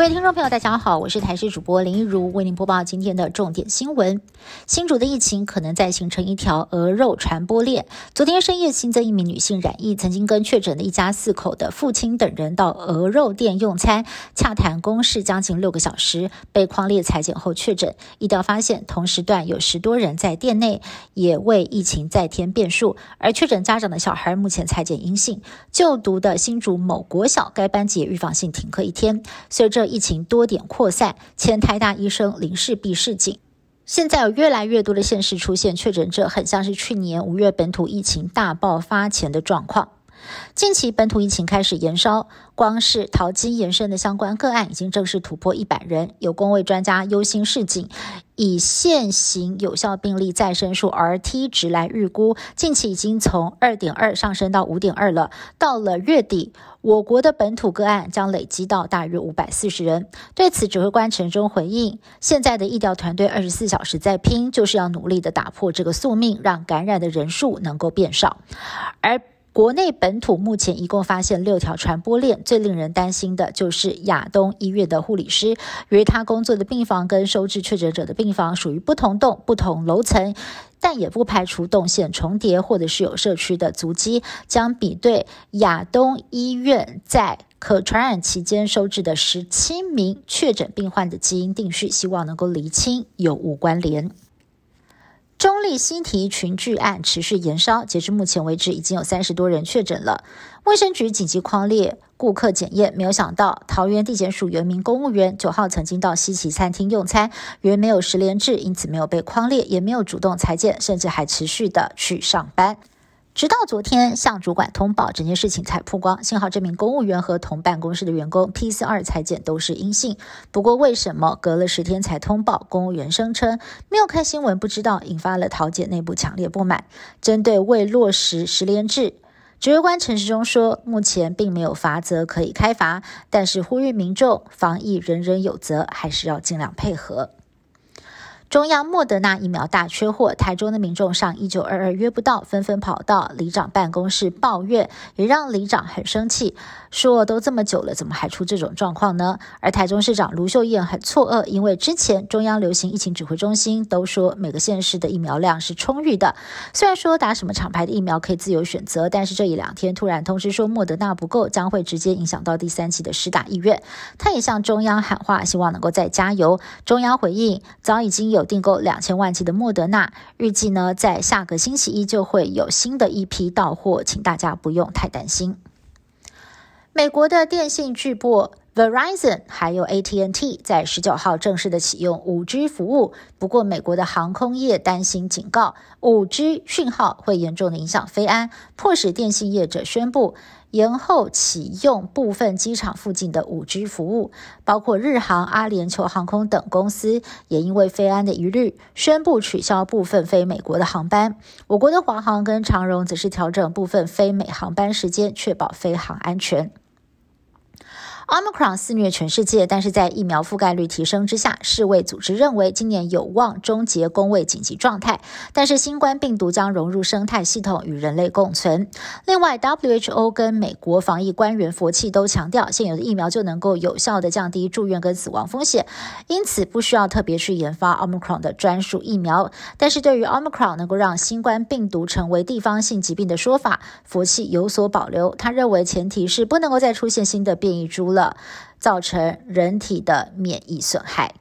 各位听众朋友，大家好，我是台视主播林一如，为您播报今天的重点新闻。新竹的疫情可能在形成一条鹅肉传播链。昨天深夜新增一名女性染疫，曾经跟确诊的一家四口的父亲等人到鹅肉店用餐，洽谈公事将近六个小时，被框列裁剪后确诊。一调发现，同时段有十多人在店内，也为疫情再添变数。而确诊家长的小孩目前裁剪阴性，就读的新竹某国小该班级预防性停课一天。随着疫情多点扩散，前台大医生林世璧示警，现在有越来越多的县市出现确诊者，很像是去年五月本土疫情大爆发前的状况。近期本土疫情开始延烧，光是淘金延伸的相关个案已经正式突破一百人。有工位专家忧心示警，以现行有效病例再生数 Rt 值来预估，近期已经从二点二上升到五点二了。到了月底，我国的本土个案将累积到大约五百四十人。对此，指挥官陈忠回应：现在的医疗团队二十四小时在拼，就是要努力的打破这个宿命，让感染的人数能够变少。而国内本土目前一共发现六条传播链，最令人担心的就是亚东医院的护理师，由于他工作的病房跟收治确诊者的病房属于不同栋、不同楼层，但也不排除动线重叠或者是有社区的足迹，将比对亚东医院在可传染期间收治的十七名确诊病患的基因定序，希望能够厘清有无关联。中立新提群聚案持续延烧，截至目前为止，已经有三十多人确诊了。卫生局紧急框列顾客检验，没有想到桃园地检署原名公务员九号曾经到西奇餐厅用餐，原没有十连制，因此没有被框列，也没有主动裁剪，甚至还持续的去上班。直到昨天向主管通报，整件事情才曝光。幸好这名公务员和同办公室的员工 PCR 裁剪都是阴性。不过，为什么隔了十天才通报？公务员声称没有看新闻，不知道，引发了桃姐内部强烈不满。针对未落实十连制，指挥官陈时中说，目前并没有罚则可以开罚，但是呼吁民众防疫人人有责，还是要尽量配合。中央莫德纳疫苗大缺货，台中的民众上一九二二约不到，纷纷跑到里长办公室抱怨，也让里长很生气，说都这么久了，怎么还出这种状况呢？而台中市长卢秀燕很错愕，因为之前中央流行疫情指挥中心都说每个县市的疫苗量是充裕的，虽然说打什么厂牌的疫苗可以自由选择，但是这一两天突然通知说莫德纳不够，将会直接影响到第三期的施打意愿。他也向中央喊话，希望能够再加油。中央回应，早已经有。订购两千万剂的莫德纳，预计呢在下个星期一就会有新的一批到货，请大家不用太担心。美国的电信巨擘 Verizon 还有 AT&T 在十九号正式的启用五 G 服务，不过美国的航空业担心警告，五 G 讯号会严重的影响飞安，迫使电信业者宣布。延后启用部分机场附近的五 G 服务，包括日航、阿联酋航空等公司，也因为飞安的疑虑，宣布取消部分飞美国的航班。我国的华航跟长荣则是调整部分飞美航班时间，确保飞航安全。Omicron 肆虐全世界，但是在疫苗覆盖率提升之下，世卫组织认为今年有望终结公卫紧急状态。但是新冠病毒将融入生态系统，与人类共存。另外，WHO 跟美国防疫官员佛气都强调，现有的疫苗就能够有效的降低住院跟死亡风险，因此不需要特别去研发 Omicron 的专属疫苗。但是对于 Omicron 能够让新冠病毒成为地方性疾病的说法，佛气有所保留。他认为前提是不能够再出现新的变异株了了。造成人体的免疫损害。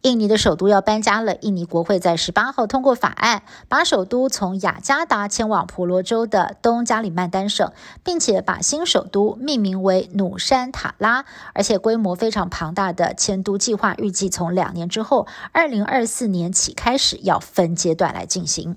印尼的首都要搬家了。印尼国会在十八号通过法案，把首都从雅加达迁往婆罗洲的东加里曼丹省，并且把新首都命名为努山塔拉。而且规模非常庞大的迁都计划，预计从两年之后，二零二四年起开始，要分阶段来进行。